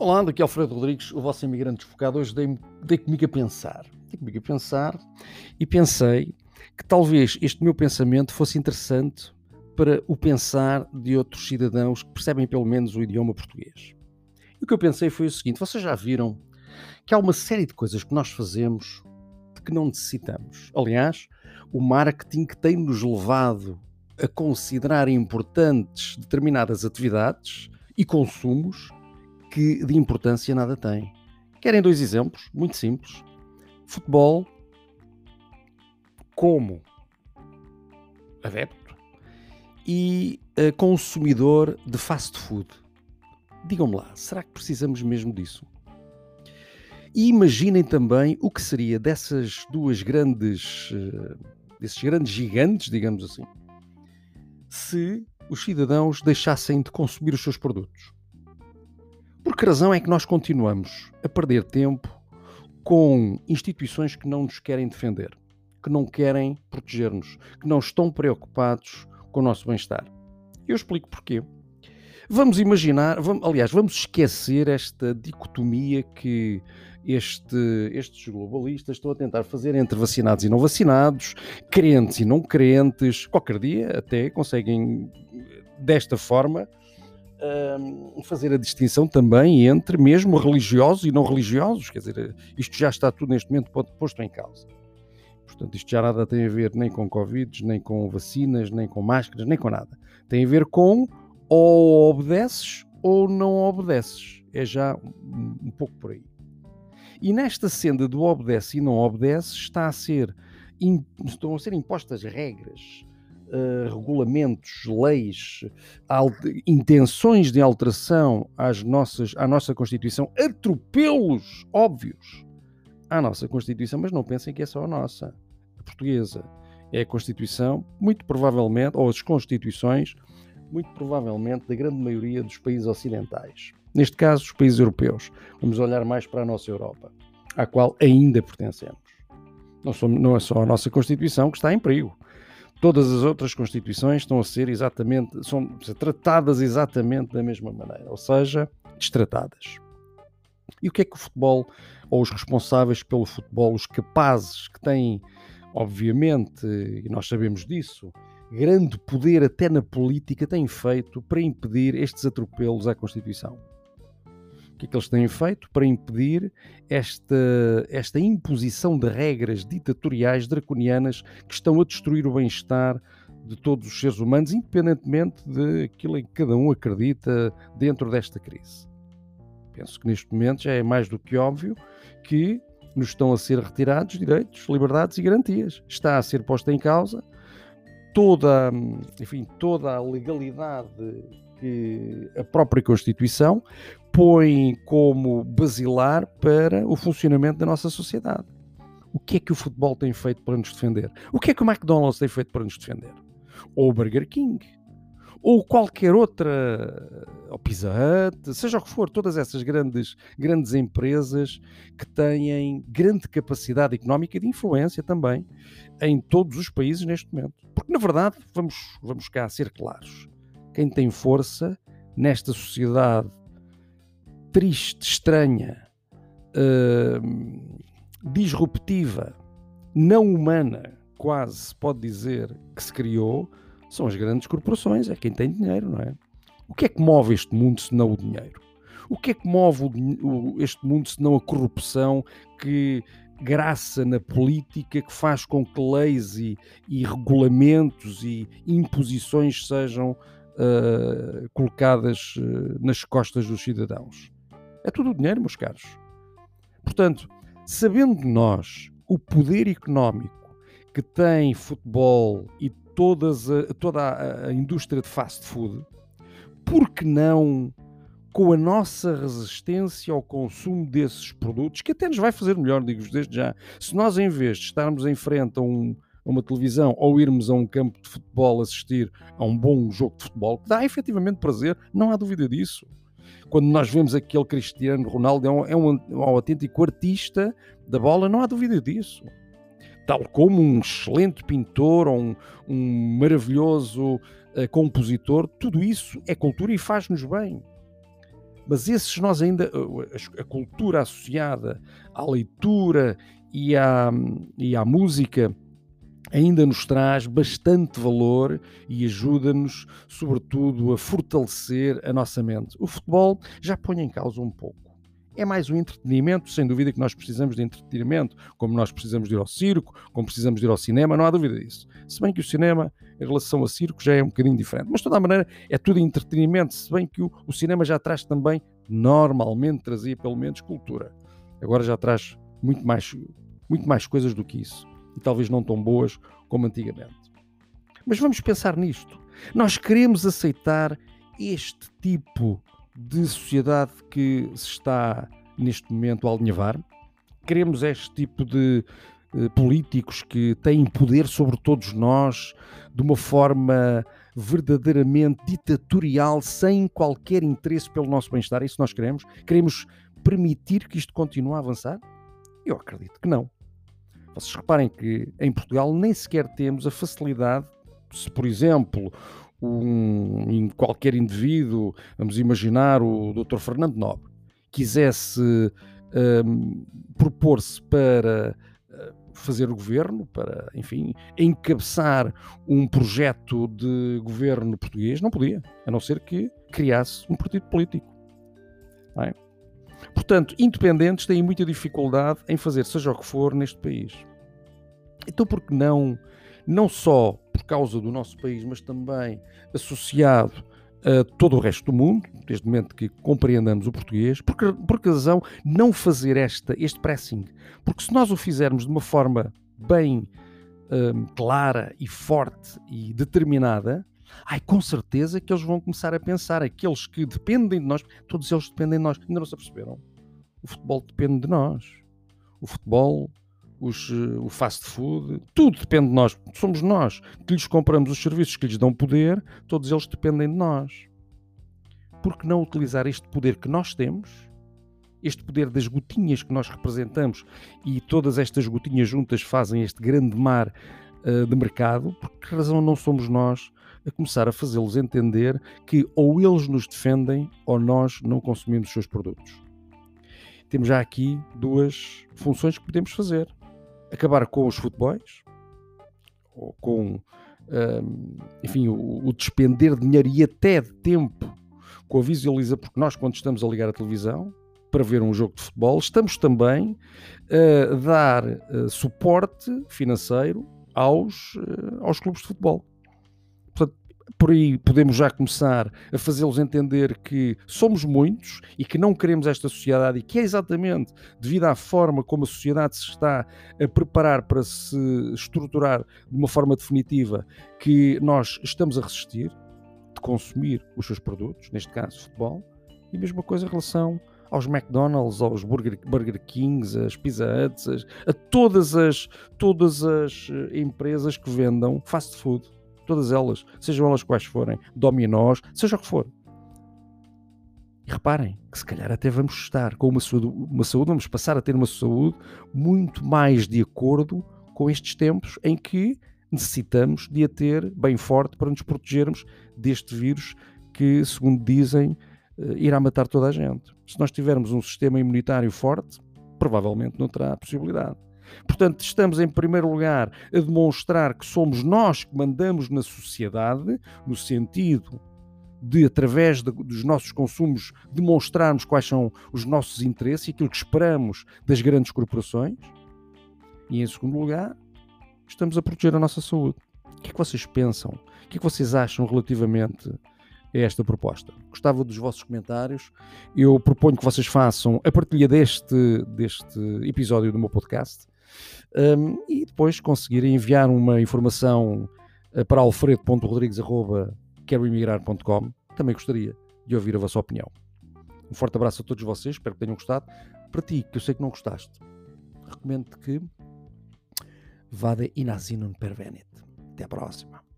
Olá, daqui é Alfredo Rodrigues, o vosso imigrante desfocado. Hoje dei, dei comigo a pensar. Dei comigo a pensar e pensei que talvez este meu pensamento fosse interessante para o pensar de outros cidadãos que percebem pelo menos o idioma português. E o que eu pensei foi o seguinte: vocês já viram que há uma série de coisas que nós fazemos de que não necessitamos. Aliás, o marketing tem-nos levado a considerar importantes determinadas atividades e consumos que de importância nada têm. Querem dois exemplos muito simples? Futebol como adepto e uh, consumidor de fast food. Digam-me lá, será que precisamos mesmo disso? E imaginem também o que seria dessas duas grandes, uh, desses grandes gigantes, digamos assim, se os cidadãos deixassem de consumir os seus produtos. Por que razão é que nós continuamos a perder tempo com instituições que não nos querem defender, que não querem proteger-nos, que não estão preocupados com o nosso bem-estar? Eu explico porquê. Vamos imaginar, vamos, aliás, vamos esquecer esta dicotomia que este, estes globalistas estão a tentar fazer entre vacinados e não vacinados, crentes e não crentes. Qualquer dia até conseguem, desta forma, fazer a distinção também entre mesmo religiosos e não religiosos. Quer dizer, isto já está tudo neste momento posto em causa. Portanto, isto já nada tem a ver nem com Covid, nem com vacinas, nem com máscaras, nem com nada. Tem a ver com ou obedeces ou não obedeces. É já um, pouco por aí. E nesta senda do obedece e não obedece está a ser, estão a ser impostas regras, uh, regulamentos, leis, intenções de alteração às nossas, à nossa Constituição, atropelos óbvios à nossa Constituição, mas não pensem que é só a nossa, a portuguesa. É a Constituição, muito provavelmente, ou as Constituições, muito provavelmente, da grande maioria dos países ocidentais. Neste caso, os países europeus. Vamos olhar mais para a nossa Europa, à qual ainda pertencemos. Não, somos, não é só a nossa Constituição que está em perigo. Todas as outras Constituições estão a ser exatamente, são tratadas exatamente da mesma maneira, ou seja, destratadas. E o que é que o futebol, ou os responsáveis pelo futebol, os capazes que têm, obviamente, e nós sabemos disso, grande poder até na política, têm feito para impedir estes atropelos à Constituição? Que é que eles têm feito para impedir esta, esta imposição de regras ditatoriais draconianas que estão a destruir o bem-estar de todos os seres humanos, independentemente daquilo em que cada um acredita dentro desta crise. Penso que neste momento já é mais do que óbvio que nos estão a ser retirados direitos, liberdades e garantias. Está a ser posta em causa toda, enfim, toda a legalidade que a própria Constituição põe como basilar para o funcionamento da nossa sociedade. O que é que o futebol tem feito para nos defender? O que é que o McDonald's tem feito para nos defender? Ou o Burger King? Ou qualquer outra, ou Pizza Hut, seja o que for, todas essas grandes, grandes empresas que têm grande capacidade económica e de influência também em todos os países neste momento. Porque, na verdade, vamos, vamos cá ser claros, quem tem força nesta sociedade triste, estranha, uh, disruptiva, não humana, quase se pode dizer que se criou, são as grandes corporações, é quem tem dinheiro, não é? O que é que move este mundo se não o dinheiro? O que é que move o, o, este mundo se não a corrupção que graça na política que faz com que leis e, e regulamentos e imposições sejam uh, colocadas uh, nas costas dos cidadãos. É tudo dinheiro, meus caros. Portanto, sabendo nós o poder económico que tem futebol e todas a, toda a, a indústria de fast food, por que não com a nossa resistência ao consumo desses produtos, que até nos vai fazer melhor, digo-vos desde já. Se nós, em vez de estarmos em frente a um, a uma televisão ou irmos a um campo de futebol assistir a um bom jogo de futebol, que dá efetivamente prazer, não há dúvida disso. Quando nós vemos aquele Cristiano Ronaldo, é um, é um, um autêntico artista da bola, não há dúvida disso. Tal como um excelente pintor ou um, um maravilhoso uh, compositor, tudo isso é cultura e faz-nos bem. Mas esses nós ainda, a, cultura associada à leitura e à, e à música, ainda nos traz bastante valor e ajuda-nos, sobretudo, a fortalecer a nossa mente. O futebol já põe em causa um pouco. É mais um entretenimento, sem dúvida que nós precisamos de entretenimento, como nós precisamos de ir ao circo, como precisamos de ir ao cinema, não há dúvida disso. Se bem que o cinema, em relação ao circo, já é um bocadinho diferente. Mas, de toda a maneira, é tudo entretenimento, se bem que o, o cinema já traz também, normalmente trazia pelo menos cultura. Agora já traz muito mais, muito mais coisas do que isso e talvez não tão boas como antigamente. Mas vamos pensar nisto. Nós queremos aceitar este tipo de sociedade que se está neste momento a alinhavar? Queremos este tipo de eh, políticos que têm poder sobre todos nós de uma forma verdadeiramente ditatorial, sem qualquer interesse pelo nosso bem-estar? É isso nós queremos? Queremos permitir que isto continue a avançar? Eu acredito que não. Vocês reparem que em Portugal nem sequer temos a facilidade, se por exemplo um, qualquer indivíduo, vamos imaginar o Dr. Fernando Nobre, quisesse um, propor-se para uh, fazer o governo, para, enfim, encabeçar um projeto de governo português, não podia, a não ser que criasse um partido político. É? Portanto, independentes têm muita dificuldade em fazer seja o que for neste país. Então, por que não, não só por causa do nosso país, mas também associado a todo o resto do mundo, desde o momento que compreendamos o português, por que, razão não fazer esta, este pressing? Porque se nós o fizermos de uma forma bem hum, clara e forte e determinada, ai, com certeza que eles vão começar a pensar, aqueles que dependem de nós, todos eles dependem de nós, ainda não se aperceberam? O futebol depende de nós. O futebol os, eh, o fast food, tudo depende de nós. Somos nós que lhes compramos os serviços que lhes dão poder, todos eles dependem de nós. Por que não utilizar este poder que nós temos, este poder das gotinhas que nós representamos e todas estas gotinhas juntas fazem este grande mar uh, de mercado? Por que razão não somos nós a começar a fazê-los entender que ou eles nos defendem ou nós não consumimos os seus produtos? Temos já aqui duas funções que podemos fazer acabar com os futebols, ou com, um, enfim, o, o, despender de dinheiro e até de tempo com a visualiza, porque nós, quando estamos a ligar a televisão para ver um jogo de futebol, estamos também a dar uh, suporte financeiro aos, uh, aos clubes de futebol. Por aí podemos já começar a fazê-los entender que somos muitos e que não queremos esta sociedade e que é exatamente devido à forma como a sociedade se está a preparar para se estruturar de uma forma definitiva que nós estamos a resistir de consumir os seus produtos, neste caso futebol, e a mesma coisa em relação aos McDonald's, aos Burger, Burger Kings, às Pizza Huts, a todas as, todas as eh, empresas que vendam fast food todas elas, sejam elas quais forem, dominós, seja o que for. E reparem que se calhar até vamos estar com uma saúde, uma saúde, vamos passar a ter uma saúde muito mais de acordo com estes tempos em que necessitamos de a ter bem forte para nos protegermos deste vírus que, segundo dizem, irá matar toda a gente. Se nós tivermos um sistema imunitário forte, provavelmente não terá possibilidade. Portanto, estamos em primeiro lugar a demonstrar que somos nós que mandamos na sociedade, no sentido de, através de, dos nossos consumos, demonstrarmos quais são os nossos interesses e aquilo que esperamos das grandes corporações. E, em segundo lugar, estamos a proteger a nossa saúde. O que é que vocês pensam? O que é que vocês acham relativamente a esta proposta? Gostava dos vossos comentários. Eu proponho que vocês façam a partilha deste, deste episódio do meu podcast um, e depois conseguirem enviar uma informação uh, para alfredo.rodrigues.queroemigrar.com. Também gostaria de ouvir a vossa opinião. Um forte abraço a todos vocês, espero que tenham gostado. Para ti, que eu sei que não gostaste, recomendo que vada in pervenit. Até a próxima.